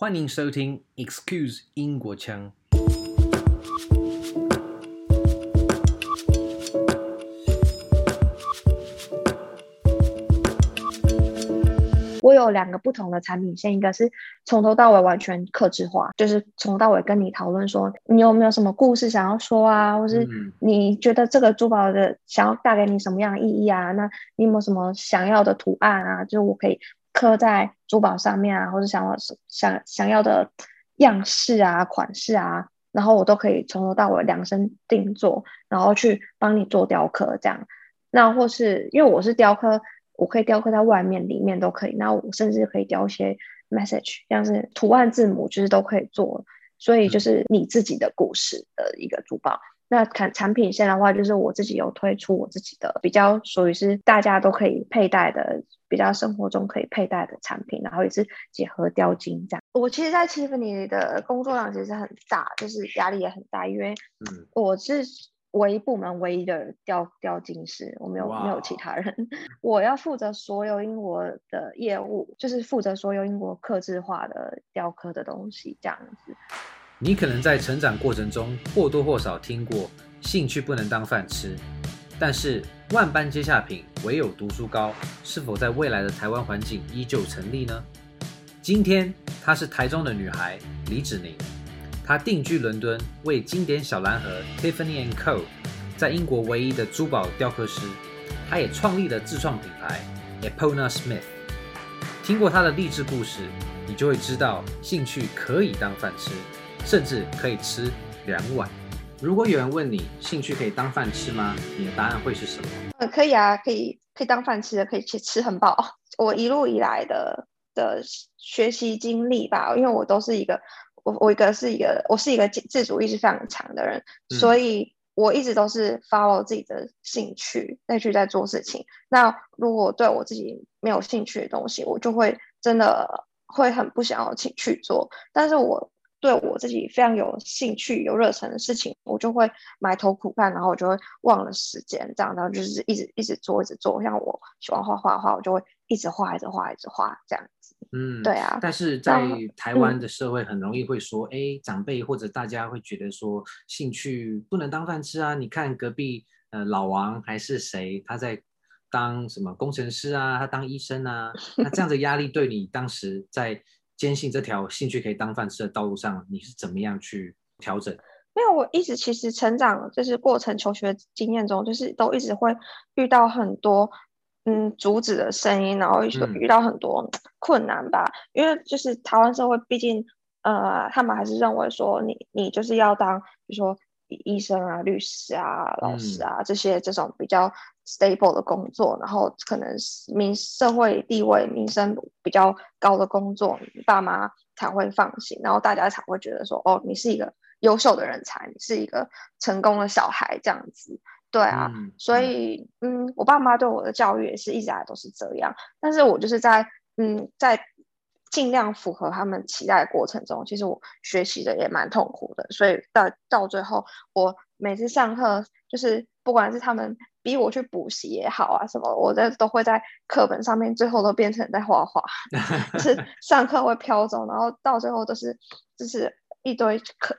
欢迎收听 Excuse 英国腔。我有两个不同的产品线，一个是从头到尾完全克制化，就是从到尾跟你讨论说，你有没有什么故事想要说啊，或是你觉得这个珠宝的想要带给你什么样的意义啊？那你有没有什么想要的图案啊？就是我可以刻在珠宝上面啊，或者想要想想要的样式啊、款式啊，然后我都可以从头到尾量身定做，然后去帮你做雕刻这样。那或是因为我是雕刻。我可以雕刻在外面、里面都可以。那我甚至可以雕一些 message，像是图案、字母，就是都可以做。所以就是你自己的故事的一个珠宝。那看产品线的话，就是我自己有推出我自己的比较属于是大家都可以佩戴的，比较生活中可以佩戴的产品，然后也是结合雕金这样。我其实，在 Tiffany 的工作量其实很大，就是压力也很大，因为我是。唯一部门唯一的雕雕金师，我没有.没有其他人。我要负责所有英国的业务，就是负责所有英国刻字化的雕刻的东西，这样子。你可能在成长过程中或多或少听过“兴趣不能当饭吃”，但是万般皆下品，唯有读书高，是否在未来的台湾环境依旧成立呢？今天她是台中的女孩李芷宁。她定居伦敦，为经典小蓝盒 Tiffany & Co. 在英国唯一的珠宝雕刻师。她也创立了自创品牌 Epona Smith。听过她的励志故事，你就会知道，兴趣可以当饭吃，甚至可以吃两碗。如果有人问你，兴趣可以当饭吃吗？你的答案会是什么？呃，可以啊，可以，可以当饭吃的，可以去吃很饱。我一路以来的的学习经历吧，因为我都是一个。我我一个是一个，我是一个自主意识非常强的人，嗯、所以我一直都是 follow 自己的兴趣再去在做事情。那如果对我自己没有兴趣的东西，我就会真的会很不想要去去做。但是我对我自己非常有兴趣、有热忱的事情，我就会埋头苦干，然后我就会忘了时间，这样，然后就是一直一直做，一直做。像我喜欢画画的话，我就会一直画，一直画，一直画，这样子。嗯，对啊。但是在台湾的社会，很容易会说，哎、嗯，长辈或者大家会觉得说，兴趣不能当饭吃啊。你看隔壁，呃，老王还是谁，他在当什么工程师啊，他当医生啊，那这样的压力对你当时在。坚信这条兴趣可以当饭吃的道路上，你是怎么样去调整？没有，我一直其实成长就是过程求学经验中，就是都一直会遇到很多嗯阻止的声音，然后遇到很多困难吧。嗯、因为就是台湾社会，毕竟呃，他们还是认为说你你就是要当，比如说。医生啊、律师啊、老师啊，这些这种比较 stable 的工作，嗯、然后可能民社会地位、民生比较高的工作，你爸妈才会放心，然后大家才会觉得说，哦，你是一个优秀的人才，你是一个成功的小孩，这样子，对啊，嗯、所以，嗯，我爸妈对我的教育也是一直来都是这样，但是我就是在，嗯，在。尽量符合他们期待的过程中，其实我学习的也蛮痛苦的，所以到到最后，我每次上课，就是不管是他们逼我去补习也好啊，什么，我在都会在课本上面，最后都变成在画画，就是上课会飘走，然后到最后都是就是一堆课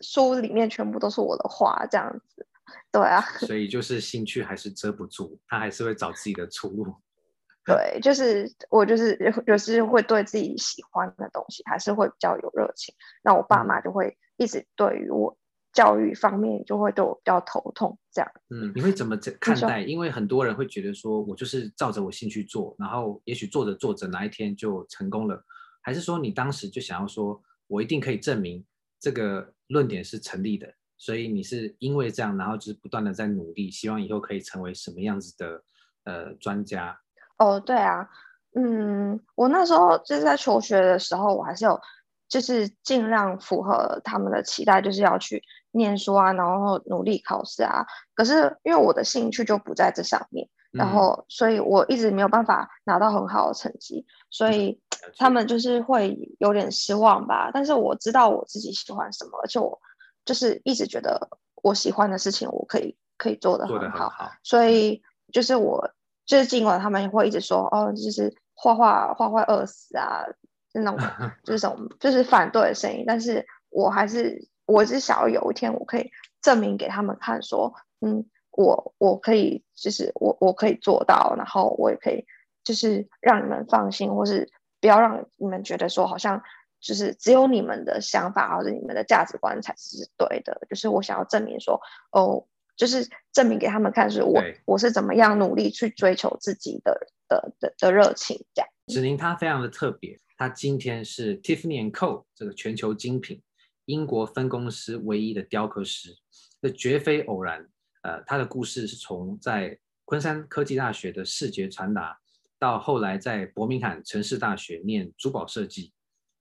书里面全部都是我的画这样子，对啊，所以就是兴趣还是遮不住，他还是会找自己的出路。对，就是我就是有时会对自己喜欢的东西还是会比较有热情，那我爸妈就会一直对于我教育方面就会对我比较头痛这样。嗯，你会怎么看待？因为很多人会觉得说我就是照着我兴趣做，然后也许做着做着哪一天就成功了，还是说你当时就想要说我一定可以证明这个论点是成立的，所以你是因为这样，然后就是不断的在努力，希望以后可以成为什么样子的呃专家？哦，对啊，嗯，我那时候就是在求学的时候，我还是有就是尽量符合他们的期待，就是要去念书啊，然后努力考试啊。可是因为我的兴趣就不在这上面，然后所以我一直没有办法拿到很好的成绩，所以他们就是会有点失望吧。但是我知道我自己喜欢什么，而且我就是一直觉得我喜欢的事情，我可以可以做得很好，很好，所以就是我。就是尽管他们会一直说哦，就是画画画画饿死啊，是那种 就是什么就是反对的声音，但是我还是我是想要有一天我可以证明给他们看说，嗯，我我可以就是我我可以做到，然后我也可以就是让你们放心，或是不要让你们觉得说好像就是只有你们的想法或者你们的价值观才是对的，就是我想要证明说哦。就是证明给他们看，是我我是怎么样努力去追求自己的的的的热情，这样。芷宁她非常的特别，她今天是 Tiffany and Co 这个全球精品英国分公司唯一的雕刻师，这绝非偶然。呃，他的故事是从在昆山科技大学的视觉传达，到后来在伯明翰城市大学念珠宝设计，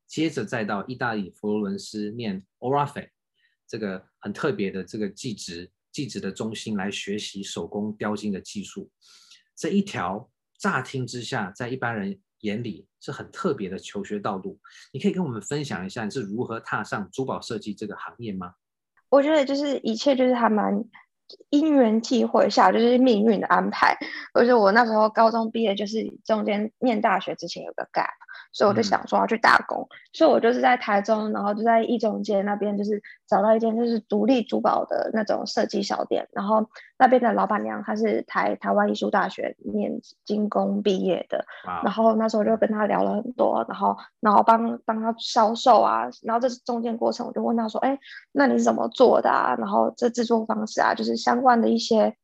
接着再到意大利佛罗伦斯念 Orafe 这个很特别的这个技职。技职的中心来学习手工雕金的技术，这一条乍听之下，在一般人眼里是很特别的求学道路。你可以跟我们分享一下你是如何踏上珠宝设计这个行业吗？我觉得就是一切就是还蛮因缘际会下，就是命运的安排。而且我那时候高中毕业，就是中间念大学之前有个 gap。所以我就想说要去打工，嗯、所以我就是在台中，然后就在一中街那边，就是找到一间就是独立珠宝的那种设计小店，然后那边的老板娘她是台台湾艺术大学念精工毕业的，哇然后那时候就跟她聊了很多，然后然后帮帮她销售啊，然后这中间过程我就问她说，哎，那你是怎么做的啊？然后这制作方式啊，就是相关的一些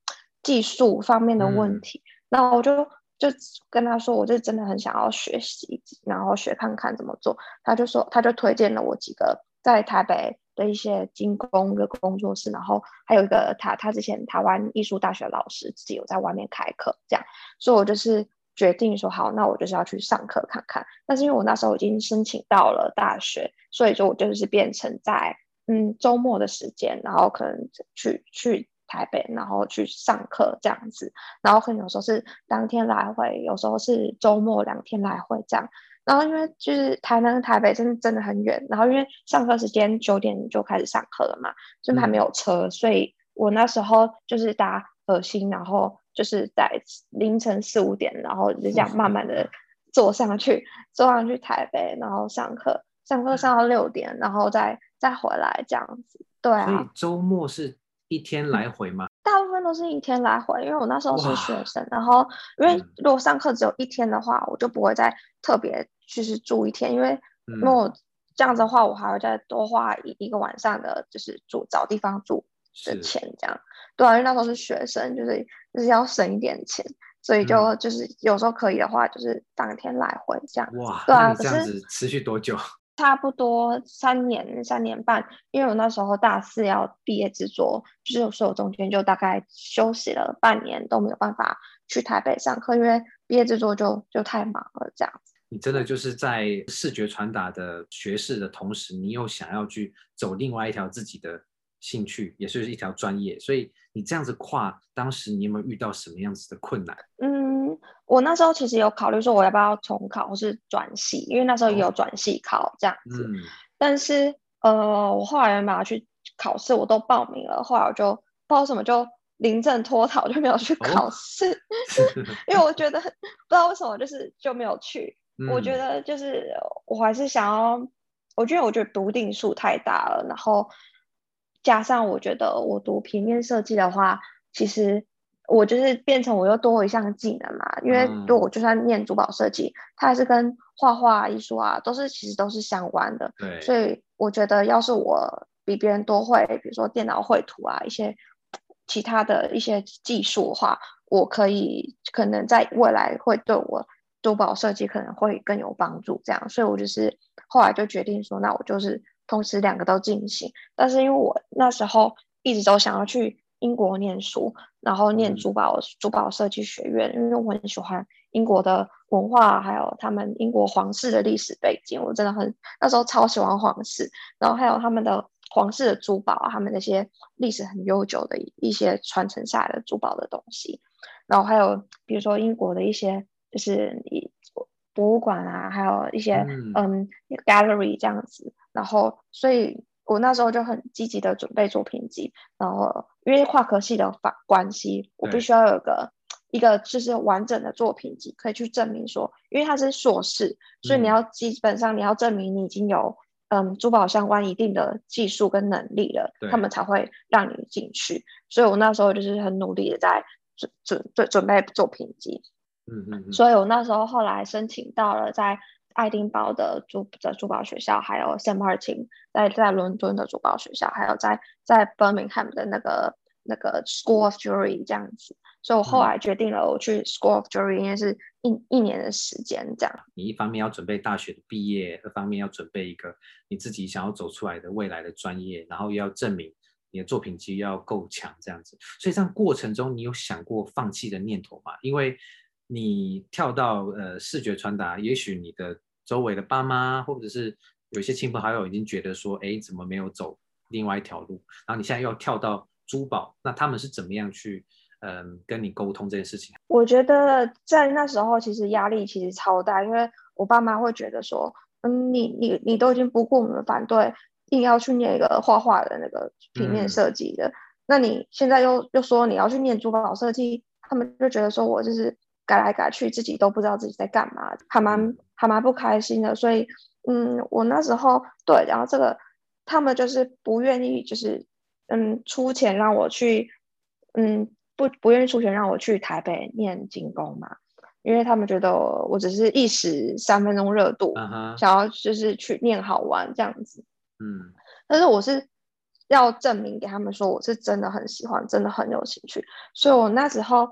技术方面的问题，嗯、然后我就。就跟他说，我就真的很想要学习，然后学看看怎么做。他就说，他就推荐了我几个在台北的一些精工的工作室，然后还有一个他他之前台湾艺术大学老师自己有在外面开课，这样，所以我就是决定说好，那我就是要去上课看看。但是因为我那时候已经申请到了大学，所以说我就是变成在嗯周末的时间，然后可能去去。台北，然后去上课这样子，然后可能有时候是当天来回，有时候是周末两天来回这样。然后因为就是台南跟台北真的真的很远，然后因为上课时间九点就开始上课了嘛，就还没有车，嗯、所以我那时候就是搭核心，然后就是在凌晨四五点，然后就这样慢慢的坐上去，坐上去台北，然后上课，上课上到六点，然后再再回来这样子。对啊，所以周末是。一天来回吗？大部分都是一天来回，因为我那时候是学生，然后因为如果上课只有一天的话，嗯、我就不会再特别就是住一天，因为如果这样子的话，我还会再多花一一个晚上的，就是住找地方住的钱这样。对啊，因为那时候是学生，就是就是要省一点钱，所以就、嗯、就是有时候可以的话，就是当天来回这样。哇，对啊，这样子持续多久？差不多三年三年半，因为我那时候大四要毕业制作，就是所以我中间就大概休息了半年，都没有办法去台北上课，因为毕业制作就就太忙了这样子。你真的就是在视觉传达的学士的同时，你又想要去走另外一条自己的兴趣，也是一条专业，所以你这样子跨，当时你有没有遇到什么样子的困难？嗯。我那时候其实有考虑说我要不要重考或是转系，因为那时候也有转系考这样子。嗯、但是呃，我后来嘛去考试，我都报名了，后来我就不知道什么就临阵脱逃，就没有去考试。哦、因为我觉得不知道为什么就是就没有去。嗯、我觉得就是我还是想要，我觉得我觉得读定数太大了，然后加上我觉得我读平面设计的话，其实。我就是变成我又多一项技能嘛，因为如果我就算念珠宝设计，它还是跟画画艺术啊，都是其实都是相关的。对，所以我觉得要是我比别人多会，比如说电脑绘图啊，一些其他的一些技术的话，我可以可能在未来会对我珠宝设计可能会更有帮助。这样，所以我就是后来就决定说，那我就是同时两个都进行。但是因为我那时候一直都想要去。英国念书，然后念珠宝珠宝设计学院，因为我很喜欢英国的文化，还有他们英国皇室的历史背景，我真的很那时候超喜欢皇室，然后还有他们的皇室的珠宝，他们那些历史很悠久的一些传承下来的珠宝的东西，然后还有比如说英国的一些就是博物馆啊，还有一些嗯，嗯 gallery 这样子，然后所以。我那时候就很积极的准备作品集，然后因为跨科系的法关系，我必须要有个一个就是完整的作品集，可以去证明说，因为他是硕士，所以你要基本上你要证明你已经有嗯珠宝相关一定的技术跟能力了，他们才会让你进去。所以我那时候就是很努力的在准准准准备作品集。嗯嗯嗯。所以我那时候后来申请到了在爱丁堡的珠的珠宝学校，还有 Martin 在在伦敦的珠宝学校，还有在在 Birmingham 的那个那个 School of Jewelry 这样子。所以我后来决定了，我去 School of Jewelry，应该是一一年的时间这样。你一方面要准备大学的毕业，一方面要准备一个你自己想要走出来的未来的专业，然后又要证明你的作品集要够强这样子。所以这样过程中，你有想过放弃的念头吗？因为你跳到呃视觉传达，也许你的周围的爸妈或者是有些亲朋好友已经觉得说，哎，怎么没有走另外一条路？然后你现在又要跳到珠宝，那他们是怎么样去？嗯，跟你沟通这件事情，我觉得在那时候其实压力其实超大，因为我爸妈会觉得说，嗯，你你你都已经不顾我们反对，硬要去念一个画画的那个平面设计的，嗯、那你现在又又说你要去念珠宝设计，他们就觉得说我就是改来改去，自己都不知道自己在干嘛，还蛮还蛮不开心的。所以，嗯，我那时候对，然后这个他们就是不愿意，就是嗯出钱让我去，嗯。不不愿意出钱让我去台北念精工嘛，因为他们觉得我，只是一时三分钟热度，uh huh. 想要就是去念好玩这样子。嗯，但是我是要证明给他们说我是真的很喜欢，真的很有兴趣。所以我那时候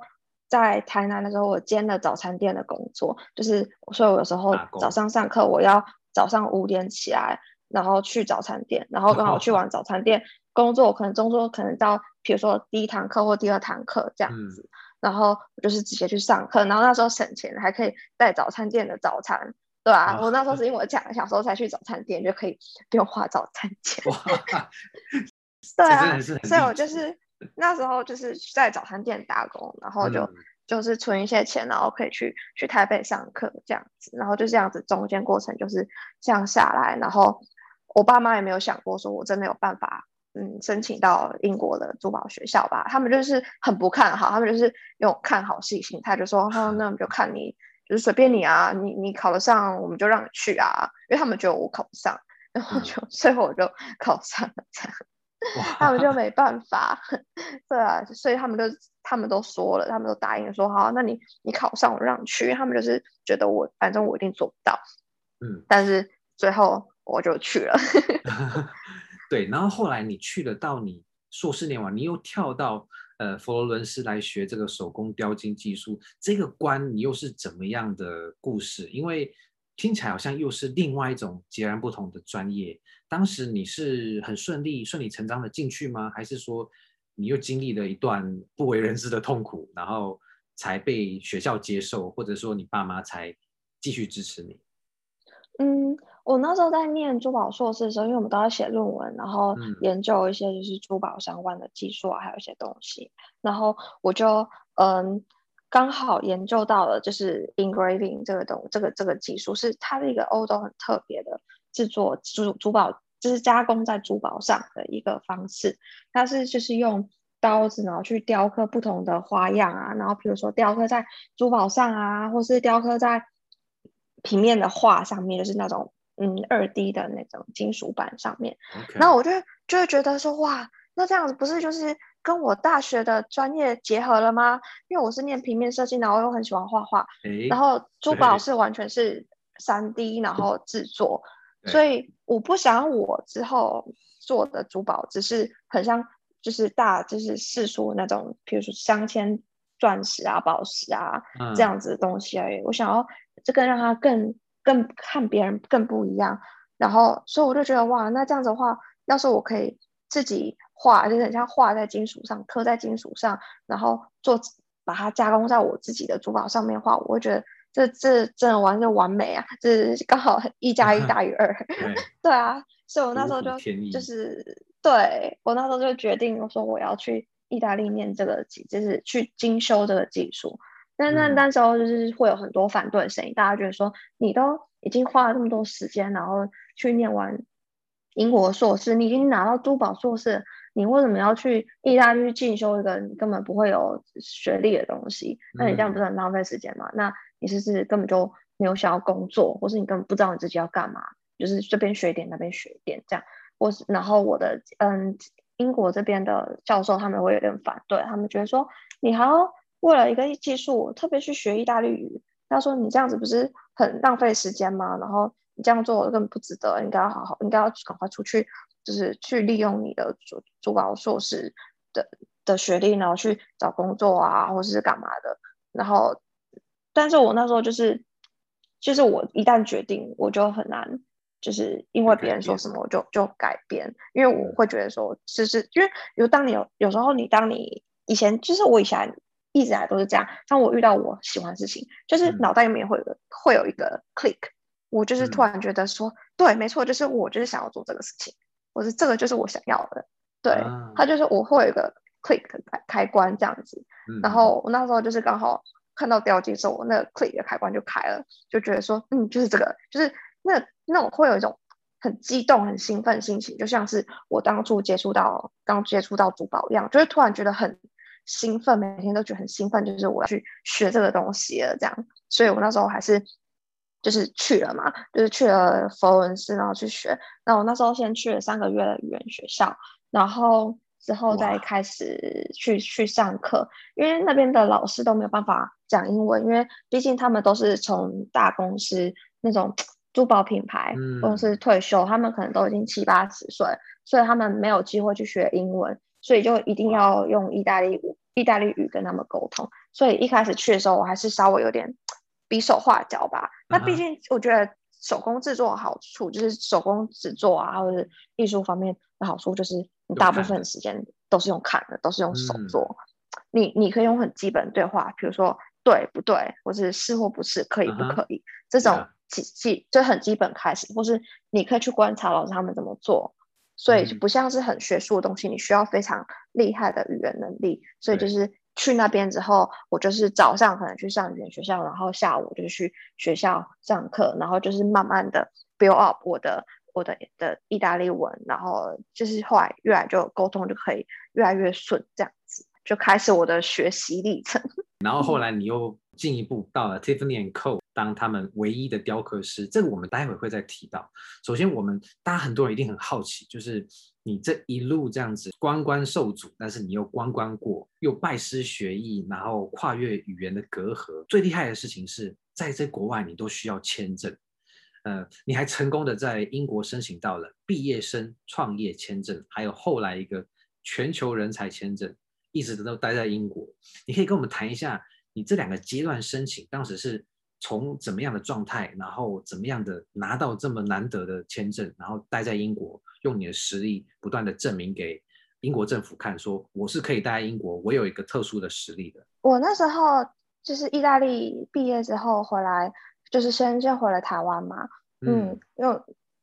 在台南的时候，我兼了早餐店的工作，就是所以我有时候早上上课，我要早上五点起来，然后去早餐店，然后刚好去完 早餐店。工作可能中途可能到，比如说第一堂课或第二堂课这样子，嗯、然后我就是直接去上课，然后那时候省钱，还可以带早餐店的早餐，对吧、啊？哦、我那时候是因为我讲小时候才去早餐店，就可以 不用花早餐钱。哇 对啊，所以我就是那时候就是在早餐店打工，然后就、嗯、就是存一些钱，然后可以去去台北上课这样子，然后就这样子中间过程就是这样下来，然后我爸妈也没有想过说我真的有办法。嗯，申请到英国的珠宝学校吧，他们就是很不看好，他们就是用看好戏心态，就说，哦，那我们就看你，就是随便你啊，你你考得上，我们就让你去啊，因为他们觉得我考不上，然后就最后我就考上了，这样，哇他们就没办法，对啊，所以他们就他们都说了，他们都答应说，好，那你你考上，我让你去，他们就是觉得我反正我一定做不到，嗯，但是最后我就去了。对，然后后来你去了，到你硕士念完，你又跳到呃佛罗伦斯来学这个手工雕金技术，这个关你又是怎么样的故事？因为听起来好像又是另外一种截然不同的专业。当时你是很顺利、顺理成章的进去吗？还是说你又经历了一段不为人知的痛苦，然后才被学校接受，或者说你爸妈才继续支持你？嗯。我那时候在念珠宝硕士的时候，因为我们都要写论文，然后研究一些就是珠宝相关的技术啊，还有一些东西。然后我就嗯，刚好研究到了就是 engraving 这个东这个这个技术，是它的一个欧洲很特别的制作珠珠宝，就是加工在珠宝上的一个方式。它是就是用刀子，然后去雕刻不同的花样啊，然后比如说雕刻在珠宝上啊，或是雕刻在平面的画上面，就是那种。嗯，二 D 的那种金属板上面.然后我就就会觉得说，哇，那这样子不是就是跟我大学的专业结合了吗？因为我是念平面设计，然后又很喜欢画画，欸、然后珠宝是完全是三 D，然后制作，对所以我不想我之后做的珠宝只是很像就是大就是世俗那种，比如说镶嵌钻石啊、宝石啊、嗯、这样子的东西而已。我想要这个让它更。更看别人更不一样，然后所以我就觉得哇，那这样子的话，要是我可以自己画，就是很像画在金属上，刻在金属上，然后做把它加工在我自己的珠宝上面画，我会觉得这这真的完全完美啊！这刚好一加一大于二，对，对啊，所以我那时候就就是对我那时候就决定我说我要去意大利念这个技，就是去精修这个技术。但那那时候就是会有很多反对声音，大家觉得说你都已经花了这么多时间，然后去念完英国硕士，你已经拿到珠宝硕士，你为什么要去意大利去进修一个你根本不会有学历的东西？那你这样不是很浪费时间吗？嗯、那你是不是根本就没有想要工作，或是你根本不知道你自己要干嘛？就是这边学一点，那边学一点，这样。或是然后我的嗯，英国这边的教授他们会有点反对，他们觉得说你还要为了一个技术特别去学意大利语，他说你这样子不是很浪费时间吗？然后你这样做根本不值得，应该要好好，应该要赶快出去，就是去利用你的珠珠宝硕士的的学历，然后去找工作啊，或者是干嘛的。然后，但是我那时候就是，就是我一旦决定，我就很难。就是因为别人说什么我就就改变，因为我会觉得说，就是因为有当你有有时候你当你以前就是我以前一直来都是这样，当我遇到我喜欢的事情，就是脑袋里面会有个会有一个 click，我就是突然觉得说，对，没错，就是我就是想要做这个事情，我是这个就是我想要的，对，他就是我会有一个 click 开开关这样子，然。后我那时候就是刚好看到标记的时候，我那个 click 的开关就开了，就觉得说，嗯，就是这个，就是。那那我会有一种很激动、很兴奋的心情，就像是我当初接触到刚接触到珠宝一样，就是突然觉得很兴奋，每天都觉得很兴奋，就是我要去学这个东西了，这样。所以我那时候还是就是去了嘛，就是去了佛罗伦斯，然后去学。那我那时候先去了三个月的语言学校，然后之后再开始去去上课，因为那边的老师都没有办法讲英文，因为毕竟他们都是从大公司那种。珠宝品牌公司退休，嗯，他们可能都已经七八十岁，所以他们没有机会去学英文，所以就一定要用意大利语、意大利语跟他们沟通。所以一开始去的时候，我还是稍微有点比手画脚吧。那毕竟我觉得手工制作的好处就是手工制作啊，或者是艺术方面的好处就是你大部分时间都是用看的，都是用手做。嗯、你你可以用很基本的对话，比如说对不对，或者是是或不是，可以不可以，嗯、这种。基基就很基本开始，或是你可以去观察老师他们怎么做，所以就不像是很学术的东西，你需要非常厉害的语言能力。所以就是去那边之后，我就是早上可能去上语言学校，然后下午就去学校上课，然后就是慢慢的 build up 我的我的的意大利文，然后就是后来越来就沟通就可以越来越顺，这样子就开始我的学习历程。然后后来你又进一步到了 Tiffany and Co。当他们唯一的雕刻师，这个我们待会会再提到。首先，我们大家很多人一定很好奇，就是你这一路这样子关关受阻，但是你又关关过，又拜师学艺，然后跨越语言的隔阂。最厉害的事情是在这国外你都需要签证，呃，你还成功的在英国申请到了毕业生创业签证，还有后来一个全球人才签证，一直都待在英国。你可以跟我们谈一下你这两个阶段申请，当时是。从怎么样的状态，然后怎么样的拿到这么难得的签证，然后待在英国，用你的实力不断的证明给英国政府看，说我是可以待在英国，我有一个特殊的实力的。我那时候就是意大利毕业之后回来，就是先先回了台湾嘛，嗯，嗯因为。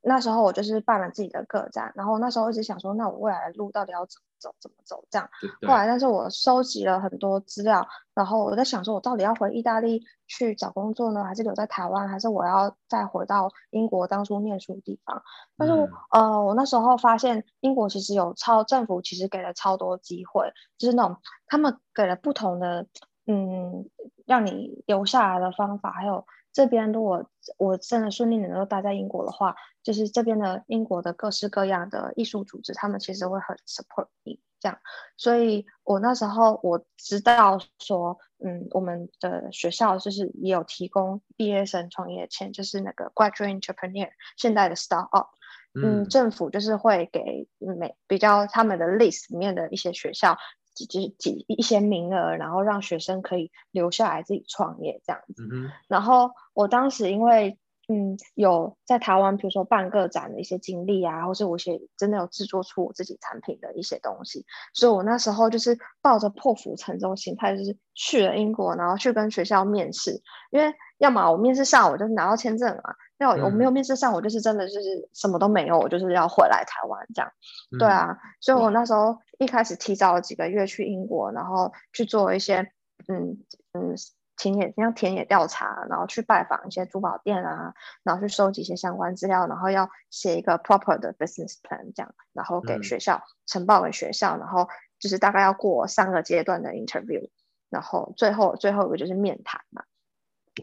那时候我就是办了自己的个展，然后那时候一直想说，那我未来的路到底要怎么走，怎么走这样。后来，但是我收集了很多资料，然后我在想说，我到底要回意大利去找工作呢，还是留在台湾，还是我要再回到英国当初念书的地方？但是，嗯、呃，我那时候发现英国其实有超政府其实给了超多机会，就是那种他们给了不同的，嗯，让你留下来的方法，还有。这边如果我真的顺利能够待在英国的话，就是这边的英国的各式各样的艺术组织，他们其实会很 support 你这样。所以我那时候我知道说，嗯，我们的学校就是也有提供毕业生创业签，就是那个 graduate entrepreneur 现在的 start up，嗯，政府就是会给每比较他们的 list 里面的一些学校。几几几一些名额，然后让学生可以留下来自己创业这样子。嗯、然后我当时因为嗯有在台湾，比如说办个展的一些经历啊，或是我一些真的有制作出我自己产品的一些东西，所以我那时候就是抱着破釜沉舟心态，就是去了英国，然后去跟学校面试，因为要么我面试上我就拿到签证了。要我没有面试上，我就是真的就是什么都没有，我就是要回来台湾这样。嗯、对啊，所以我那时候一开始提早了几个月去英国，然后去做一些嗯嗯田野像田野调查，然后去拜访一些珠宝店啊，然后去收集一些相关资料，然后要写一个 proper 的 business plan 这样，然后给学校呈报给学校，然后就是大概要过三个阶段的 interview，然后最后最后一个就是面谈嘛。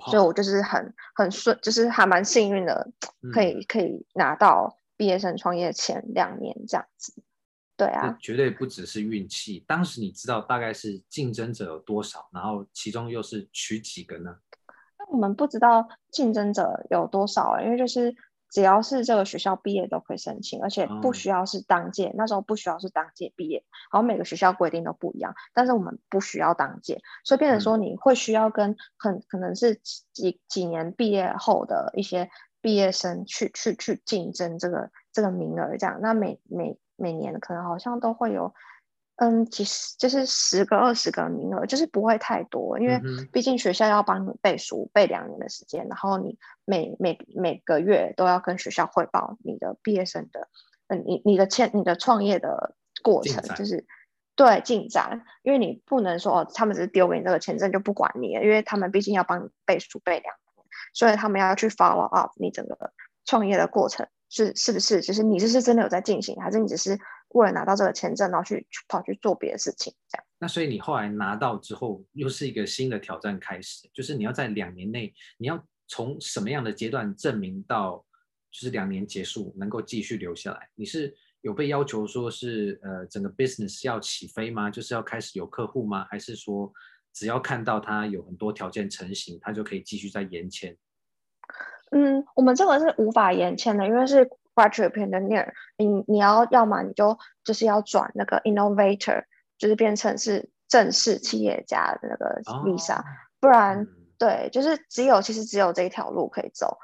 所以我就是很很顺，就是还蛮幸运的，可以、嗯、可以拿到毕业生创业前两年这样子。对啊，绝对不只是运气。当时你知道大概是竞争者有多少，然后其中又是取几个呢？那我们不知道竞争者有多少，因为就是。只要是这个学校毕业都可以申请，而且不需要是当届，嗯、那时候不需要是当届毕业，然后每个学校规定都不一样，但是我们不需要当届，所以变成说你会需要跟很可能是几几年毕业后的一些毕业生去去去竞争这个这个名额，这样，那每每每年可能好像都会有。嗯，其实就是十个、二十个名额，就是不会太多，因为毕竟学校要帮你背书，背两年的时间，然后你每每每个月都要跟学校汇报你的毕业生的，嗯，你你的签你的创业的过程，就是对进展，因为你不能说哦，他们只是丢给你这个签证就不管你了，因为他们毕竟要帮你背书背两年，所以他们要去 follow up 你整个创业的过程是是不是，就是你这是真的有在进行，还是你只是。为了拿到这个签证，然后去跑去做别的事情，这样。那所以你后来拿到之后，又是一个新的挑战开始，就是你要在两年内，你要从什么样的阶段证明到，就是两年结束能够继续留下来？你是有被要求说是呃整个 business 要起飞吗？就是要开始有客户吗？还是说只要看到他有很多条件成型，他就可以继续再延签？嗯，我们这个是无法延签的，因为是。Graduate Engineer，你你要要么你就就是要转那个 Innovator，就是变成是正式企业家的那个 Visa，、哦、不然、嗯、对，就是只有其实只有这一条路可以走。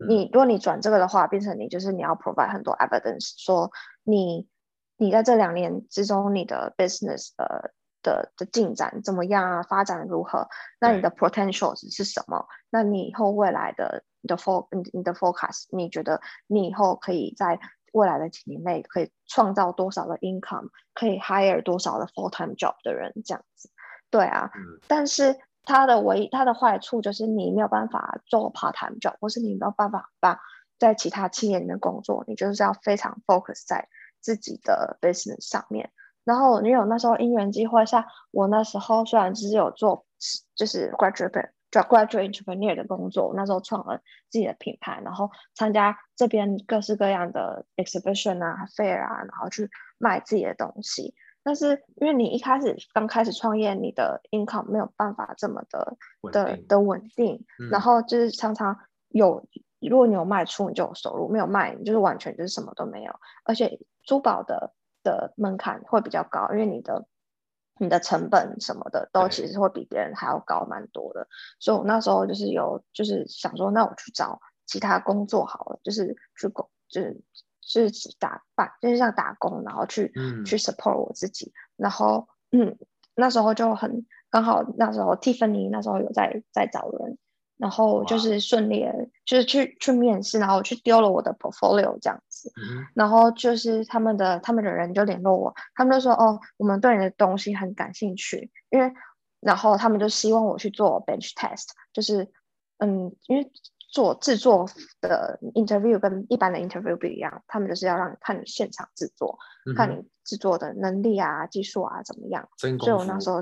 嗯、你如果你转这个的话，变成你就是你要 provide 很多 evidence，说你你在这两年之中你的 business 呃的的进展怎么样啊，发展如何？那你的 potential 是什么？那你以后未来的。你的 for 你你的 forecast，你觉得你以后可以在未来的几年内可以创造多少的 income，可以 hire 多少的 full time job 的人这样子？对啊，嗯、但是它的唯一它的坏处就是你没有办法做 part time job，或是你没有办法把在其他企业里面工作，你就是要非常 focus 在自己的 business 上面。然后因为我那时候因缘机会下，我那时候虽然只是有做就是 graduate。Graduate entrepreneur 的工作，那时候创了自己的品牌，然后参加这边各式各样的 exhibition 啊、fair 啊，然后去卖自己的东西。但是因为你一开始刚开始创业，你的 income 没有办法这么的的的稳定，嗯、然后就是常常有，如果你有卖出，你就有收入；没有卖，你就是完全就是什么都没有。而且珠宝的的门槛会比较高，因为你的。你的成本什么的都其实会比别人还要高蛮多的，所以我那时候就是有就是想说，那我去找其他工作好了，就是去工就是就是打办就是像打工，然后去、嗯、去 support 我自己，然后嗯那时候就很刚好那时候 Tiffany 那时候有在在找人。然后就是顺利，就是去去面试，然后我去丢了我的 portfolio 这样子，嗯、然后就是他们的他们的人就联络我，他们就说哦，我们对你的东西很感兴趣，因为然后他们就希望我去做 bench test，就是嗯，因为做制作的 interview 跟一般的 interview 不一样，他们就是要让你看你现场制作，嗯、看你制作的能力啊、技术啊怎么样，所以我那时候。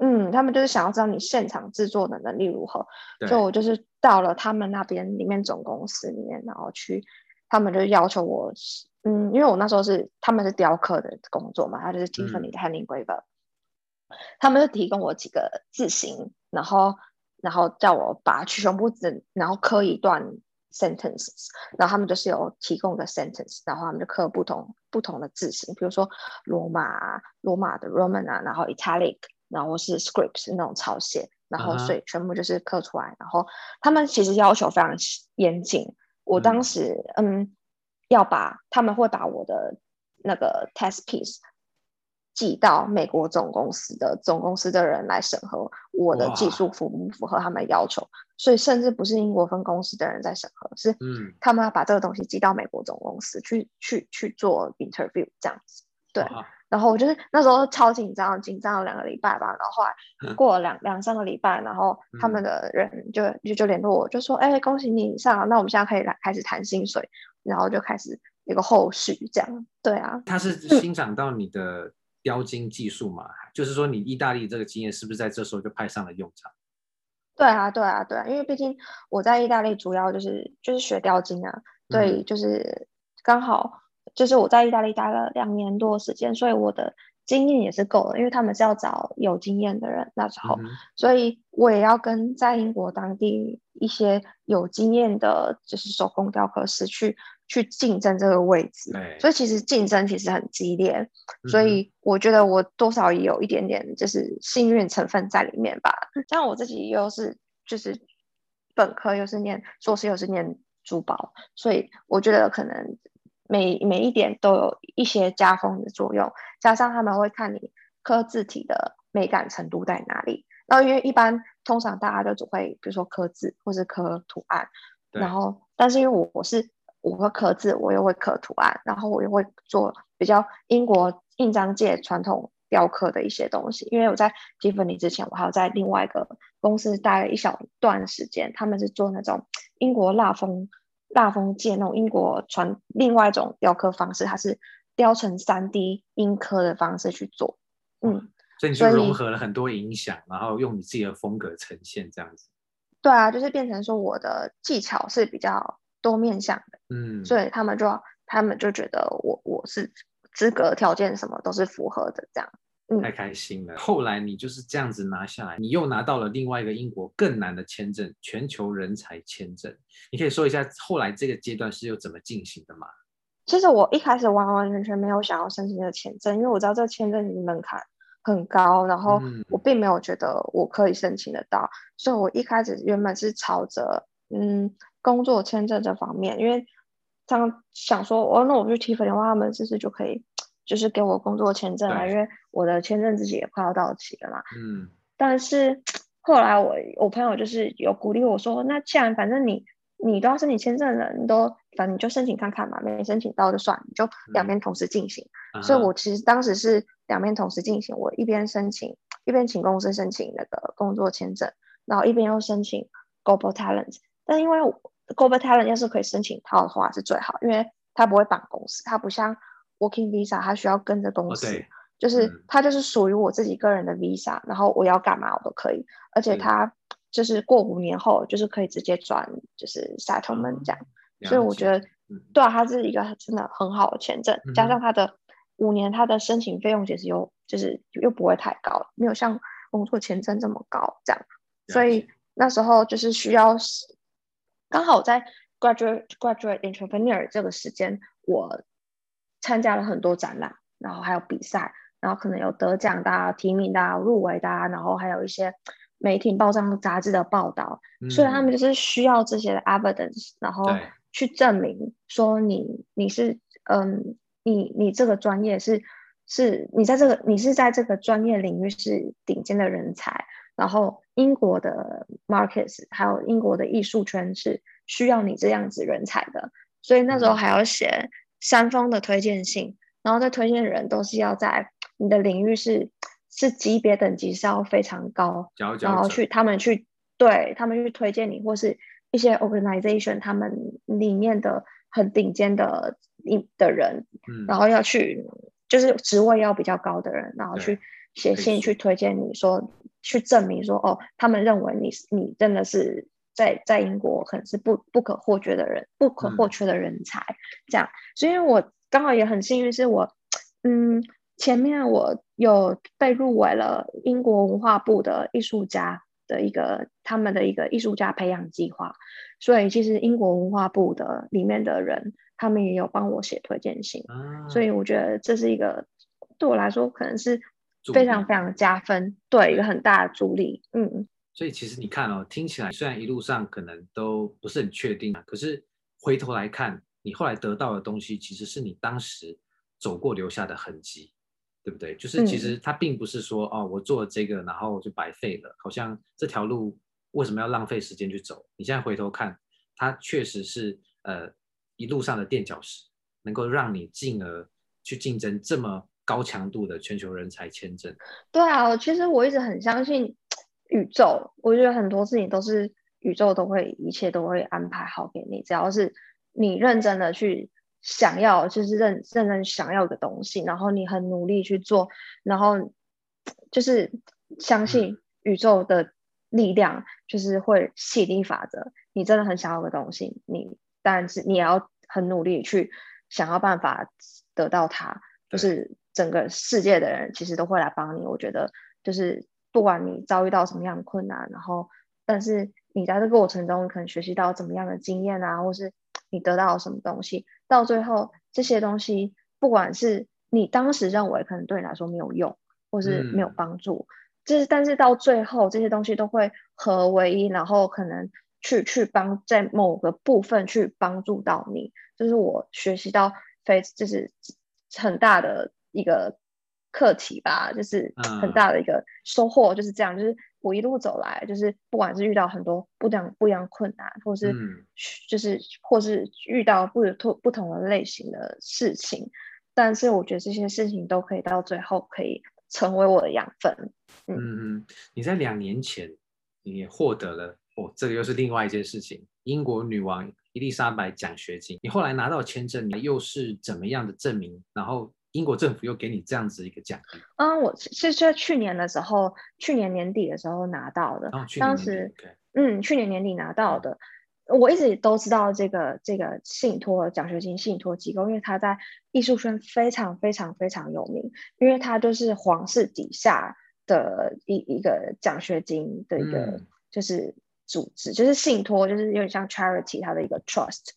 嗯，他们就是想要知道你现场制作的能力如何，所以我就是到了他们那边里面总公司里面，然后去，他们就要求我，嗯，因为我那时候是他们是雕刻的工作嘛，他就是 Tiffany 的 hand engraver，他们就提供我几个字形，然后然后叫我把去胸部整，然后刻一段 sentences，然后他们就是有提供的 sentence，然后他们就刻不同不同的字形，比如说罗马罗马的 Roman 啊，然后 Italic。然后是 scripts 那种抄写，然后所以全部就是刻出来。Uh huh. 然后他们其实要求非常严谨。我当时嗯，嗯，要把他们会把我的那个 test piece 寄到美国总公司的总公司的人来审核我的技术符不符合他们要求。所以甚至不是英国分公司的人在审核，是嗯，他们要把这个东西寄到美国总公司去去去做 interview 这样子。对，uh. 然后我就是那时候超紧张，紧张了两个礼拜吧。然后后来过了两两三个礼拜，然后他们的人就就就联络我，就说：“哎，恭喜你上了，那我们现在可以来开始谈薪水。”然后就开始有个后续这样。对啊，他是欣赏到你的雕金技术嘛？就是说你意大利这个经验是不是在这时候就派上了用场？对啊，对啊，对啊，因为毕竟我在意大利主要就是就是学雕金啊，对，就是刚好。就是我在意大利待了两年多时间，所以我的经验也是够了，因为他们是要找有经验的人那时候，嗯、所以我也要跟在英国当地一些有经验的，就是手工雕刻师去去竞争这个位置。所以其实竞争其实很激烈，嗯，所以我觉得我多少也有一点点就是幸运成分在里面吧。像我自己又是就是本科又是念硕士又是念珠宝，所以我觉得可能。每每一点都有一些加分的作用，加上他们会看你刻字体的美感程度在哪里。然后因为一般通常大家都只会比如说刻字或是刻图案，然后但是因为我我是我会刻字，我又会刻图案，然后我又会做比较英国印章界传统雕刻的一些东西。因为我在 Tiffany 之前，我还有在另外一个公司待了一小段时间，他们是做那种英国蜡封。蜡封界那种英国传另外一种雕刻方式，它是雕成三 D 阴刻的方式去做，嗯，所以你就融合了很多影响，然后用你自己的风格呈现这样子。对啊，就是变成说我的技巧是比较多面向的，嗯，所以他们就他们就觉得我我是资格条件什么都是符合的这样。太开心了！后来你就是这样子拿下来，你又拿到了另外一个英国更难的签证——全球人才签证。你可以说一下后来这个阶段是又怎么进行的吗？其实我一开始完完全全没有想要申请这个签证，因为我知道这个签证门槛很高，然后我并没有觉得我可以申请得到，嗯、所以我一开始原本是朝着嗯工作签证这方面，因为这样想说，哦，那我去提分的话，他们是不是就可以？就是给我工作签证啊，因为我的签证自己也快要到期了嘛。嗯。但是后来我我朋友就是有鼓励我说，那既然反正你你都要申请签证了，你都反正你就申请看看嘛，没申请到就算，你就两边同时进行。嗯。所以我其实当时是两边同时进行，我一边申请一边请公司申请那个工作签证，然后一边又申请 Global Talent。但因为 Global Talent 要是可以申请套的话是最好，因为它不会绑公司，它不像。Working Visa，它需要跟着公司，oh, 就是它就是属于我自己个人的 Visa，、嗯、然后我要干嘛我都可以，而且它就是过五年后就是可以直接转就是 Settlement 这样，嗯、所以我觉得、嗯、对啊，它是一个真的很好的签证，嗯、加上它的五年它的申请费用其实又就是又不会太高，没有像工作签证这么高这样，所以那时候就是需要刚好在 Graduate Graduate Entrepreneur 这个时间我。参加了很多展览，然后还有比赛，然后可能有得奖的、啊、提名的、啊、入围的、啊，然后还有一些媒体报章杂志的报道、嗯，所以他们就是需要这些的 evidence，然后去证明说你你是嗯你你这个专业是是你在这个你是在这个专业领域是顶尖的人才，然后英国的 markets 还有英国的艺术圈是需要你这样子人才的，所以那时候还要写。三封的推荐信，然后这推荐人都是要在你的领域是是级别等级是要非常高，然后去他们去对他们去推荐你，或是一些 organization 他们里面的很顶尖的一的人，嗯，然后要去就是职位要比较高的人，然后去写信去推荐你说，去证明说哦，他们认为你你真的是。在在英国可能是不不可或缺的人，不可或缺的人才，嗯、这样。所以我刚好也很幸运，是我，嗯，前面我有被入围了英国文化部的艺术家的一个他们的一个艺术家培养计划，所以其实英国文化部的里面的人，他们也有帮我写推荐信，啊，所以我觉得这是一个对我来说可能是非常非常加分，对，一个很大的助力，嗯。所以其实你看哦，听起来虽然一路上可能都不是很确定啊，可是回头来看，你后来得到的东西，其实是你当时走过留下的痕迹，对不对？就是其实它并不是说、嗯、哦，我做了这个，然后就白费了，好像这条路为什么要浪费时间去走？你现在回头看，它确实是呃一路上的垫脚石，能够让你进而去竞争这么高强度的全球人才签证。对啊，其实我一直很相信宇宙，我觉得很多事情都是宇宙都会，一切都会安排好给你，只要是你认真的去想要，就是认认真想要的东西，然后你很努力去做，然后就是相信宇宙的力量，就是会吸引力法则。你真的很想要的东西，你但是你也要很努力去想要办法得到它，就是。整个世界的人其实都会来帮你，我觉得就是不管你遭遇到什么样的困难，然后但是你在这个过程中可能学习到怎么样的经验啊，或是你得到什么东西，到最后这些东西不管是你当时认为可能对你来说没有用，或是没有帮助，就是、嗯、但是到最后这些东西都会合为一，然后可能去去帮在某个部分去帮助到你，就是我学习到非就是很大的。一个课题吧，就是很大的一个收获，就是这样。就是我一路走来，就是不管是遇到很多不同不一样困难，或是就是或是遇到不同不同的类型的事情，但是我觉得这些事情都可以到最后可以成为我的养分。嗯嗯，你在两年前你也获得了哦，这个又是另外一件事情，英国女王伊丽莎白奖学金。你后来拿到签证，你又是怎么样的证明？然后。英国政府又给你这样子一个奖励？嗯，我是在去年的时候，去年年底的时候拿到的。哦、当时.嗯，去年年底拿到的。我一直都知道这个这个信托奖学金信托机构，因为它在艺术圈非常非常非常有名，因为它就是皇室底下的一一个奖学金的一个就是组织，嗯、就是信托，就是有点像 charity 它的一个 trust。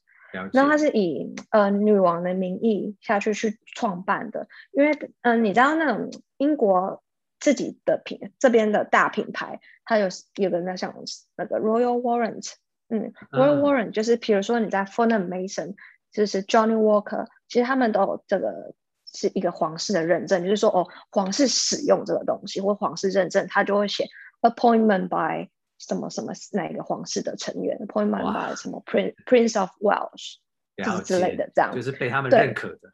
然后他是以呃女王的名义下去去创办的，因为嗯、呃，你知道那种英国自己的品这边的大品牌，它有有个那像那个 Royal Warrant，嗯，Royal Warrant 就是比如说你在 Fortnum Mason，就是 Johnny Walker，其实他们都有这个是一个皇室的认证，就是说哦，皇室使用这个东西或皇室认证，他就会写 Appointment by。什么什么哪一个皇室的成员，appointment by 什么 Prince Prince of Welsh，就是之类的这样，就是被他们认可的。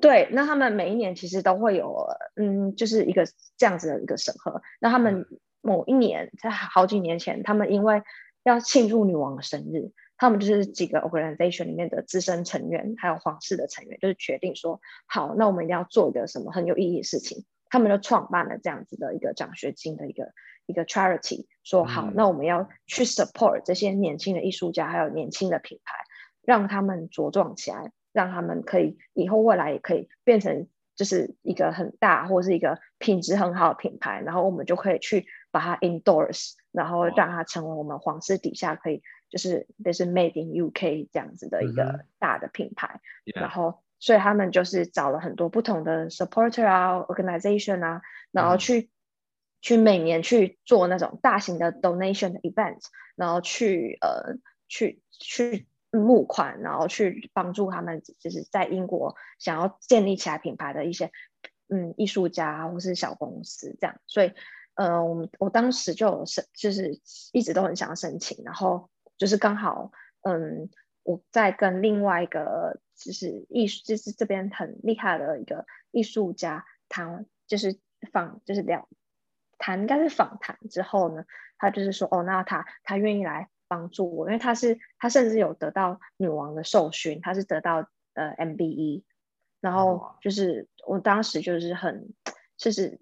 对，那他们每一年其实都会有，嗯，就是一个这样子的一个审核。那他们某一年在好几年前，他们因为要庆祝女王的生日，他们就是几个 organization 里面的资深成员，还有皇室的成员，就是决定说，好，那我们一定要做一个什么很有意义的事情。他们就创办了这样子的一个奖学金的一个一个 charity，说好，嗯，那我们要去 support 这些年轻的艺术家，还有年轻的品牌，让他们茁壮起来，让他们可以以后未来也可以变成就是一个很大或是一个品质很好的品牌，然后我们就可以去把它 endorse，然后让它成为我们皇室底下可以就是就是 made in UK 这样子的一个大的品牌，嗯，然后。所以他们就是找了很多不同的 supporter 啊，organization 啊，然后去、嗯、去每年去做那种大型的 donation 的 event，然后去呃去去募款，然后去帮助他们，就是在英国想要建立起来品牌的一些嗯艺术家或是小公司这样。所以呃，我们我当时就有申，就是一直都很想要申请，然后就是刚好嗯。我在跟另外一个就是艺术，就是这边很厉害的一个艺术家谈，就是访，就是聊谈，应该是访谈之后呢，他就是说，哦，那他他愿意来帮助我，因为他是他甚至有得到女王的授勋，他是得到呃 MBE，然后就是我当时就是很就是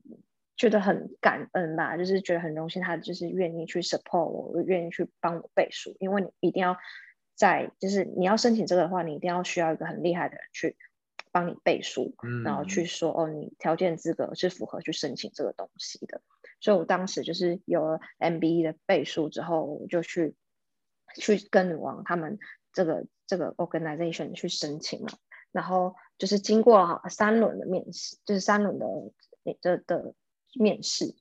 觉得很感恩吧，就是觉得很荣幸，他就是愿意去 support 我，愿意去帮我背书，因为你一定要。在就是你要申请这个的话，你一定要需要一个很厉害的人去帮你背书，嗯，然后去说哦，你条件资格是符合去申请这个东西的。所以我当时就是有了 MBE 的背书之后，我就去去跟女王他们这个这个 organization 去申请嘛。然后就是经过了三轮的面试，就是三轮的的的面试，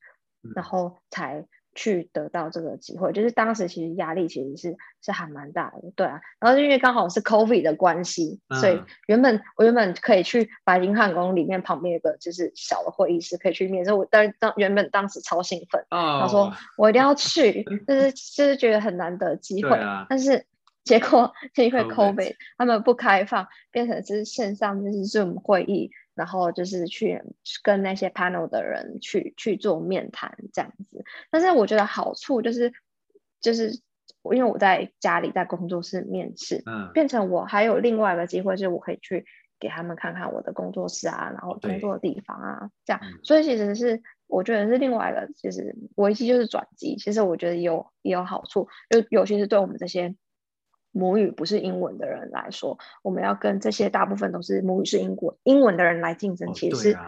然后才。去得到这个机会，就是当时其实压力其实是是还蛮大的，对啊。然后因为刚好是 COVID 的关系，嗯，所以原本我原本可以去白金汉宫里面旁边有个就是小的会议室可以去面试，我当当原本当时超兴奋，他，哦，说我一定要去，就是就是觉得很难得机会，啊，但是结果 因为 COVID，他们不开放，变成是线上就是 Zoom 会议，然后就是去跟那些 panel 的人去去做面谈这样子。但是我觉得好处就是就是因为我在家里在工作室面试，嗯，变成我还有另外一个机会，就是我可以去给他们看看我的工作室啊，然后工作的地方啊，这样。所以其实是。我觉得是另外一个，就是危机就是转机。其实我觉得也有也有好处，就尤其是对我们这些母语不是英文的人来说，我们要跟这些大部分都是母语是英国英文的人来竞争，其实是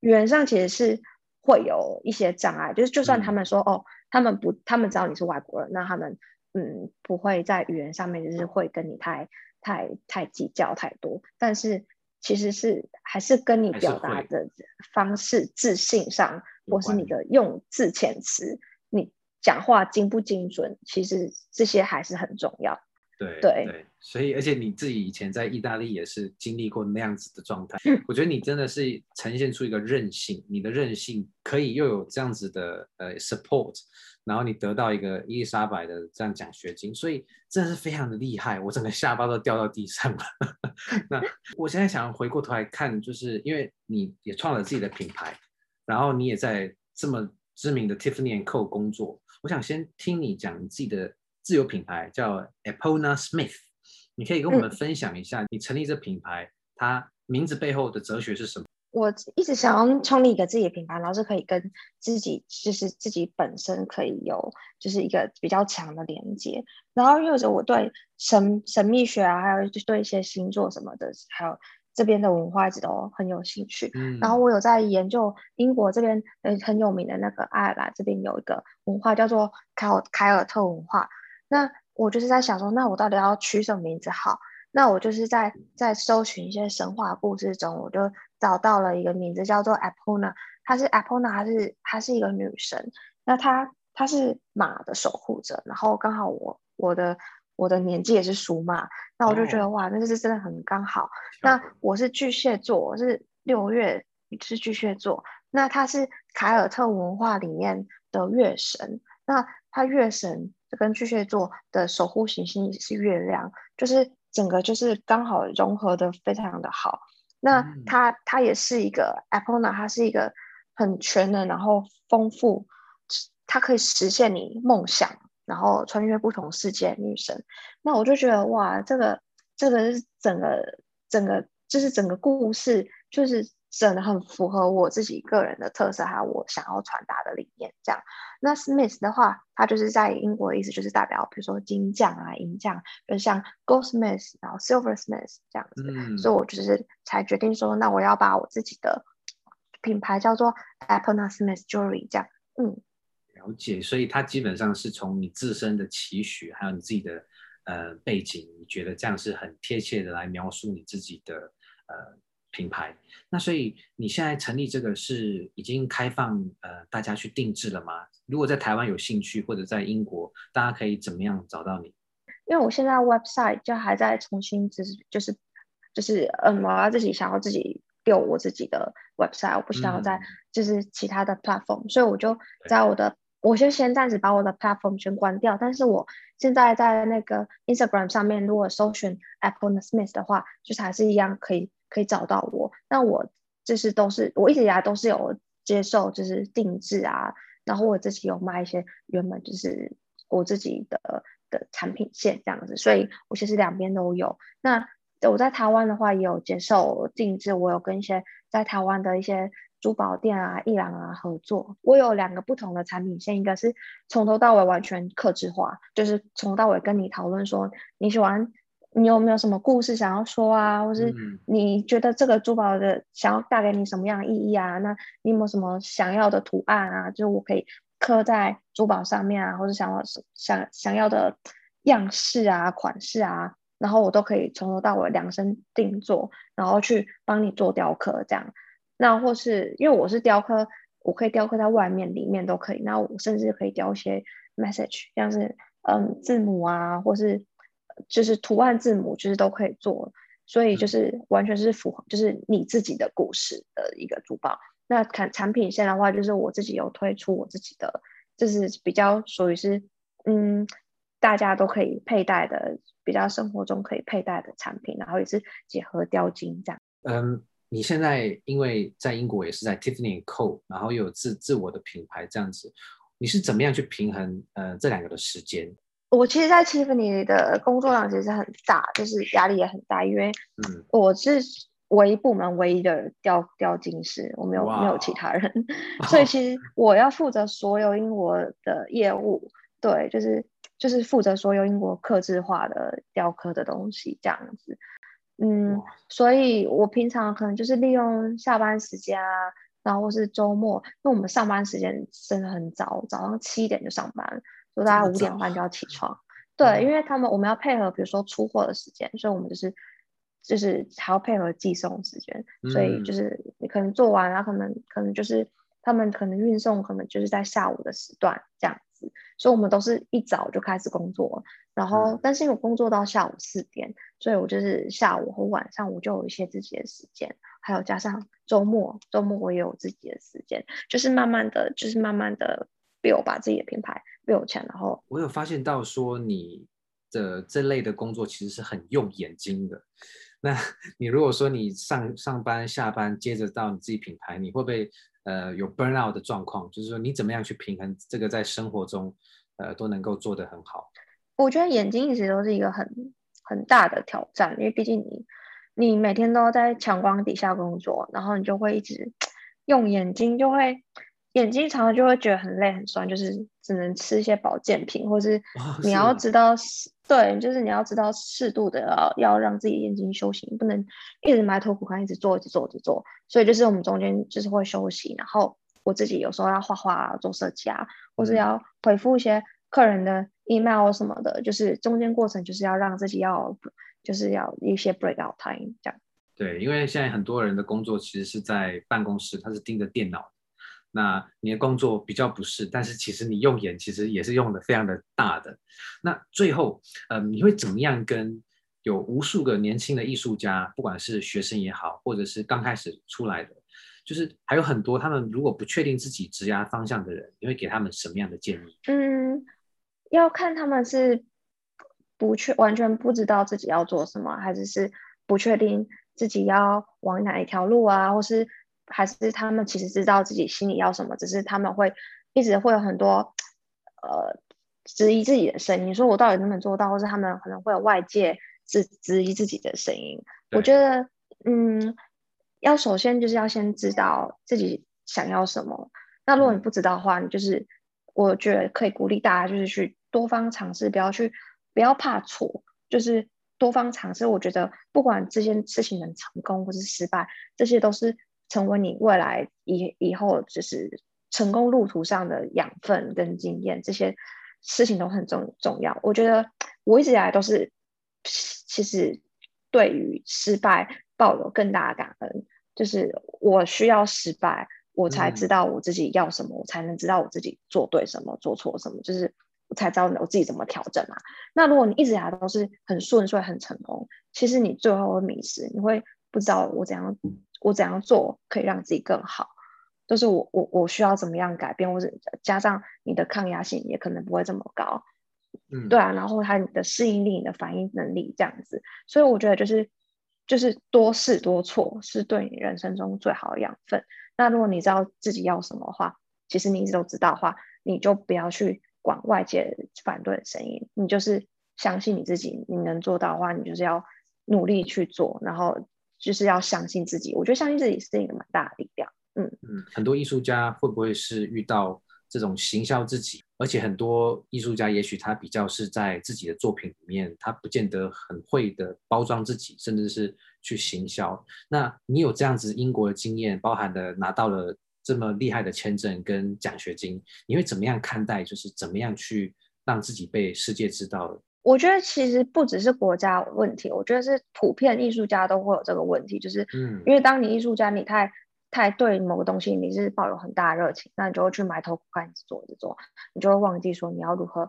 语言上其实是会有一些障碍。就是就算他们说、嗯、哦，他们不，他们知道你是外国人，那他们嗯不会在语言上面就是会跟你太太太计较太多，但是其实是还是跟你表达的方式自信上。或是你的用字遣词，你讲话精不精准，其实这些还是很重要。对对对，所以而且你自己以前在意大利也是经历过那样子的状态，嗯，我觉得你真的是呈现出一个韧性，你的韧性可以又有这样子的呃 support，然后你得到一个伊丽莎白的这样奖学金，所以真的是非常的厉害，我整个下巴都掉到地上了。那我现在想回过头来看，就是因为你也创了自己的品牌。然后你也在这么知名的 Tiffany and Co 工作，我想先听你讲你自己的自有品牌叫 Epona Smith，你可以跟我们分享一下你成立这品牌，它名字背后的哲学是什么？我一直想要创立一个自己的品牌，然后是可以跟自己就是自己本身可以有就是一个比较强的连接，然后又者我对神神秘学啊，还有就对一些星座什么的，还有。这边的文化一直都很有兴趣，嗯，然后我有在研究英国这边呃很有名的那个爱尔兰这边有一个文化叫做凯尔凯尔特文化，那我就是在想说，那我到底要取什么名字好？那我就是在在搜寻一些神话故事中，我就找到了一个名字叫做 Apona，她是 Apona，她是她是一个女神，那她她是马的守护者，然后刚好我我的。我的年纪也是属马，那我就觉得、哦、哇，那是真的很刚好。那我是巨蟹座，我是六月是巨蟹座。那她是凯尔特文化里面的月神，那她月神跟巨蟹座的守护行星是月亮，就是整个就是刚好融合的非常的好。那他他也是一个 Epona，他是一个很全能，然后丰富，他可以实现你梦想。然后穿越不同世界女神，那我就觉得哇，这个这个是整个整个就是整个故事，就是真的很符合我自己个人的特色，还有我想要传达的理念。这样，那 Smith 的话，它就是在英国的意思，就是代表比如说金匠啊、银匠，就像 Goldsmith，然后 Silversmith 这样子。嗯。所以我就是才决定说，那我要把我自己的品牌叫做 Epona Smith Jewelry 这样。嗯。了解，所以它基本上是从你自身的期许，还有你自己的呃背景，你觉得这样是很贴切的来描述你自己的呃品牌。那所以你现在成立这个是已经开放呃大家去定制了吗？如果在台湾有兴趣，或者在英国，大家可以怎么样找到你？因为我现在 website 就还在重新，就是就是就是嗯，我要自己想要自己。有我自己的 website，我不想要在就是其他的 platform，、嗯、所以我就在我的，我就先暂时把我的 platform 全关掉。但是我现在在那个 Instagram 上面，如果搜寻 Apple Smith 的话，就是还是一样可以可以找到我。那我就是都是我一直以来都是有接受就是定制啊，然后我自己有卖一些原本就是我自己的的产品线这样子，所以我其实两边都有。那我在台湾的话也有接受定制，我有跟一些在台湾的一些珠宝店啊、艺廊啊合作。我有两个不同的产品线，一个是从头到尾完全客制化，就是从到尾跟你讨论说你喜欢，你有没有什么故事想要说啊，或是你觉得这个珠宝的想要带给你什么样的意义啊？那你有没有什么想要的图案啊？就是我可以刻在珠宝上面啊，或者想要想想要的样式啊、款式啊。然后我都可以从头到尾量身定做，然后去帮你做雕刻这样。那或是因为我是雕刻，我可以雕刻在外面、里面都可以。那我甚至可以雕一些 message，像是嗯字母啊，或是就是图案字母，就是都可以做。所以就是完全是符合，就是你自己的故事的一个珠宝。那产产品线的话，就是我自己有推出我自己的，就是比较属于是嗯。大家都可以佩戴的，比较生活中可以佩戴的产品，然后也是结合雕金这样。嗯，你现在因为在英国也是在 Tiffany Co，然后又有自自我的品牌这样子，你是怎么样去平衡呃这两个的时间？我其实，在 Tiffany 的工作量其实很大，就是压力也很大，因为嗯，我是唯一部门唯一的雕雕金师，我没有没有其他人，所以其实我要负责所有英国的业务，对，就是就是负责所有英国刻制化的雕刻的东西这样子，嗯，所以我平常可能就是利用下班时间啊，然后或是周末，因为我们上班时间真的很早，早上七点就上班。就大概五点半就要起床，对，因？为他们我们要配合，比如说出货的时间，所以我们就是就是还要配合寄送时间，所以就是你可能做完，然后可能可能就是他们可能运送，可能就是在下午的时段这样子，所以我们都是一早就开始工作，然后但是因为我工作到下午四点，所以我就是下午和晚上我就有一些自己的时间，还有加上周末，周末我也有自己的时间，就是慢慢的就是慢慢的。被我把自己的品牌被我抢，然后我有发现到说你的这类的工作其实是很用眼睛的。那你如果说你上上班下班接着到你自己品牌，你会不会呃有 burn out 的状况？就是说你怎么样去平衡这个在生活中呃都能够做得很好？我觉得眼睛一直都是一个很很大的挑战，因为毕竟你你每天都在强光底下工作，然后你就会一直 用眼睛就会。眼睛常常就会觉得很累很酸，就是只能吃一些保健品，或是你要知道，哦、对，就是你要知道适度的要要让自己眼睛休息，不能一直埋头苦干，一直做，一直做，一直做。所以就是我们中间就是会休息，然后我自己有时候要画画啊，做设计啊，或是要回复一些客人的 email 什么的，就是中间过程就是要让自己要就是要一些 breakout time 这样。对，因为现在很多人的工作其实是在办公室，他是盯着电脑。那你的工作比较不是，但是其实你用眼其实也是用的非常的大的。那最后，嗯，你会怎么样跟有无数个年轻的艺术家，不管是学生也好，或者是刚开始出来的，就是还有很多他们如果不确定自己职业方向的人，你会给他们什么样的建议？嗯，要看他们是不确完全不知道自己要做什么，还是是不确定自己要往哪一条路啊，或是。还是他们其实知道自己心里要什么，只是他们会一直会有很多呃质疑自己的声音，说我到底能不能做到，或是他们可能会有外界质质疑自己的声音。我觉得，嗯，要首先就是要先知道自己想要什么。那如果你不知道的话，你就是我觉得可以鼓励大家就是去多方尝试，不要去不要怕错，就是多方尝试。我觉得不管这件事情能成功或是失败，这些都是。成为你未来以以后就是成功路途上的养分跟经验，这些事情都很重重要。我觉得我一直以来都是，其实对于失败抱有更大的感恩，就是我需要失败，我才知道我自己要什么，嗯、我才能知道我自己做对什么，做错什么，就是我才知道我自己怎么调整嘛。那如果你一直以来都是很顺遂、很成功，其实你最后会迷失，你会不知道我怎样。我怎样做可以让自己更好？就是我我我需要怎么样改变，或者加上你的抗压性也可能不会这么高，嗯，对啊，然后还有你的适应力、你的反应能力这样子，所以我觉得就是就是多试多错是对你人生中最好的养分。那如果你知道自己要什么的话，其实你一直都知道的话，你就不要去管外界反对的声音，你就是相信你自己，你能做到的话，你就是要努力去做，然后。就是要相信自己，我觉得相信自己是一个蛮大的力量。嗯嗯，很多艺术家会不会是遇到这种行销自己？而且很多艺术家也许他比较是在自己的作品里面，他不见得很会的包装自己，甚至是去行销。那你有这样子英国的经验，包含的拿到了这么厉害的签证跟奖学金，你会怎么样看待？就是怎么样去让自己被世界知道？我觉得其实不只是国家有问题，我觉得是普遍艺术家都会有这个问题，就是，因为当你艺术家，你太太对某个东西你是抱有很大的热情，那你就会去埋头苦干，做一直做，你就会忘记说你要如何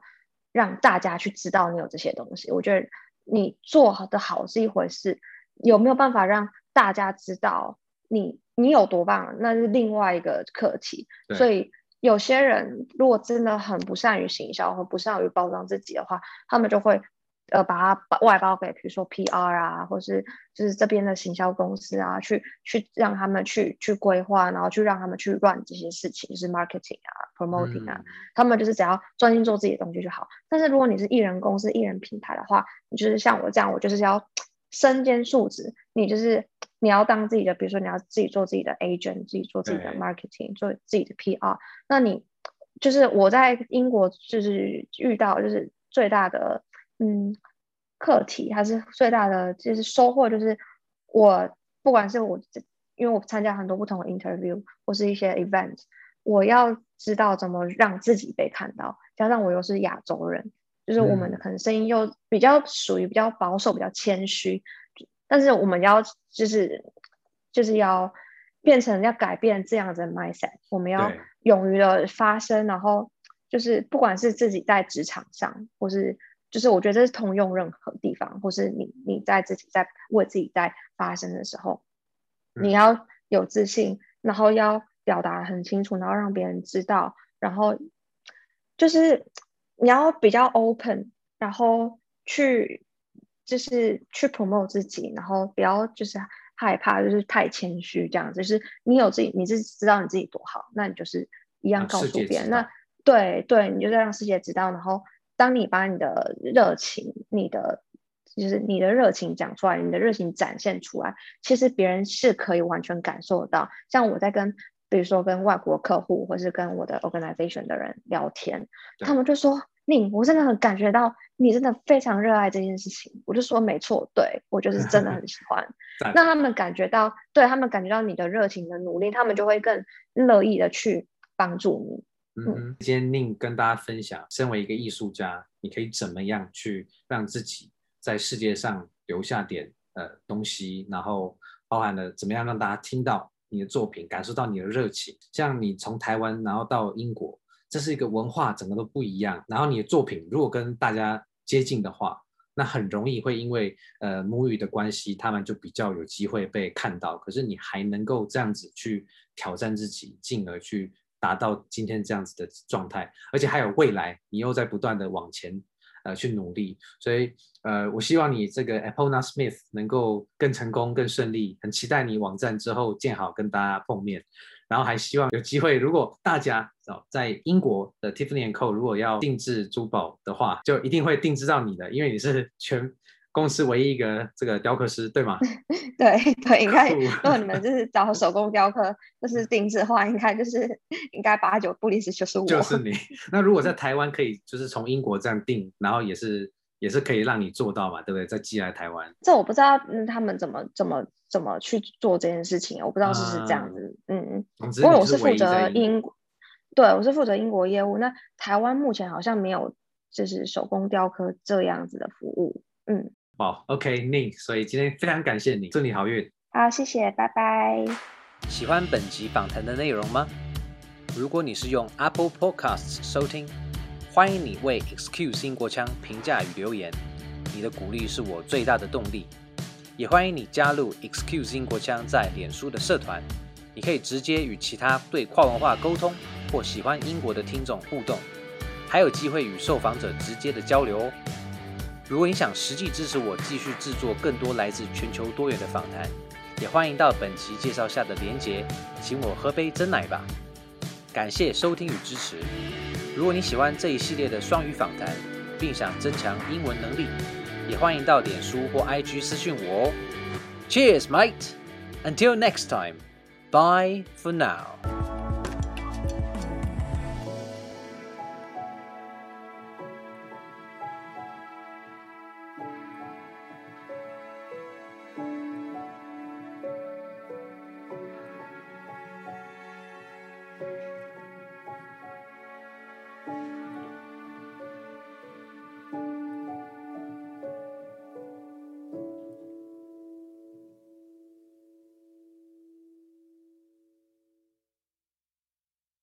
让大家去知道你有这些东西。我觉得你做的好是一回事，有没有办法让大家知道你你有多棒，那是另外一个课题。所以。有些人如果真的很不善于行销或不善于包装自己的话，他们就会。呃，把它外包给，比如说 PR 啊，或是就是这边的行销公司啊，去去让他们去去规划，然后去让他们去 run 这些事情，就是 marketing 啊，promoting 啊，嗯、他们就是只要专心做自己的东西就好。但是如果你是艺人公司、艺人品牌的话，你就是像我这样，我就是要身兼数职，你就是你要当自己的，比如说你要自己做自己的 agent，自己做自己的 marketing，做自己的 PR。那你就是我在英国就是遇到就是最大的。嗯，课题还是最大的，就是收获，就是我不管是我，因为我参加很多不同的 interview 或是一些 event，我要知道怎么让自己被看到，加上我又是亚洲人，就是我们的可能声音又比较属于比较保守、比较谦虚，但是我们要就是就是要变成要改变这样子的 mindset，我们要勇于的发声，然后就是不管是自己在职场上或是。就是我觉得这是通用任何地方，或是你你在自己在为自己在发声的时候，你要有自信，然后要表达很清楚，然后让别人知道，然后就是你要比较 open，然后去就是去 promote 自己，然后不要就是害怕，就是太谦虚这样子。就是你有自己，你是知道你自己多好，那你就是一样告诉别人。那对对，你就在让世界知道，然后。当你把你的热情、你的就是你的热情讲出来，你的热情展现出来，其实别人是可以完全感受得到。像我在跟，比如说跟外国客户，或是跟我的 organization 的人聊天，他们就说：“你，我真的很感觉到你真的非常热爱这件事情。”我就说：“没错，对，我就是真的很喜欢。”那他们感觉到，对，他们感觉到你的热情的努力，他们就会更乐意的去帮助你。嗯，今天 Ning 跟大家分享，身为一个艺术家，你可以怎么样去让自己在世界上留下点呃东西，然后包含了怎么样让大家听到你的作品，感受到你的热情。像你从台湾然后到英国，这是一个文化整个都不一样。然后你的作品如果跟大家接近的话，那很容易会因为呃母语的关系，他们就比较有机会被看到。可是你还能够这样子去挑战自己，进而去。达到今天这样子的状态，而且还有未来，你又在不断的往前，呃，去努力。所以，呃，我希望你这个 Epona Smith 能够更成功、更顺利。很期待你网站之后建好跟大家碰面，然后还希望有机会，如果大家在英国的 Tiffany & Co 如果要定制珠宝的话，就一定会定制到你的，因为你是全。公司唯一一个这个雕刻师，对吗？对对，应该如果你们就是找 手工雕刻，就是定制的话，应该就是应该八九不离十就是我。就是你。那如果在台湾可以，就是从英国这样定，然后也是也是可以让你做到嘛，对不对？再寄来台湾。这我不知道，嗯，他们怎么怎么怎么去做这件事情，我不知道是不是这样子，啊、嗯嗯。不过我是负责英国，对，我是负责英国业务。那台湾目前好像没有就是手工雕刻这样子的服务，嗯。好，OK，Ning，所以今天非常感谢你，祝你好运。好，谢谢，拜拜。喜欢本集访谈的内容吗？如果你是用 Apple Podcasts 收听，欢迎你为 Excuse 英国腔评价与留言，你的鼓励是我最大的动力。也欢迎你加入 Excuse 英国腔在脸书的社团，你可以直接与其他对跨文化沟通或喜欢英国的听众互动，还有机会与受访者直接的交流哦。如果你想实际支持我继续制作更多来自全球多元的访谈，也欢迎到本期介绍下的连结，请我喝杯珍奶吧。感谢收听与支持。如果你喜欢这一系列的双语访谈，并想增强英文能力，也欢迎到脸书或 IG 私讯我哦。Cheers, mate. Until next time. Bye for now.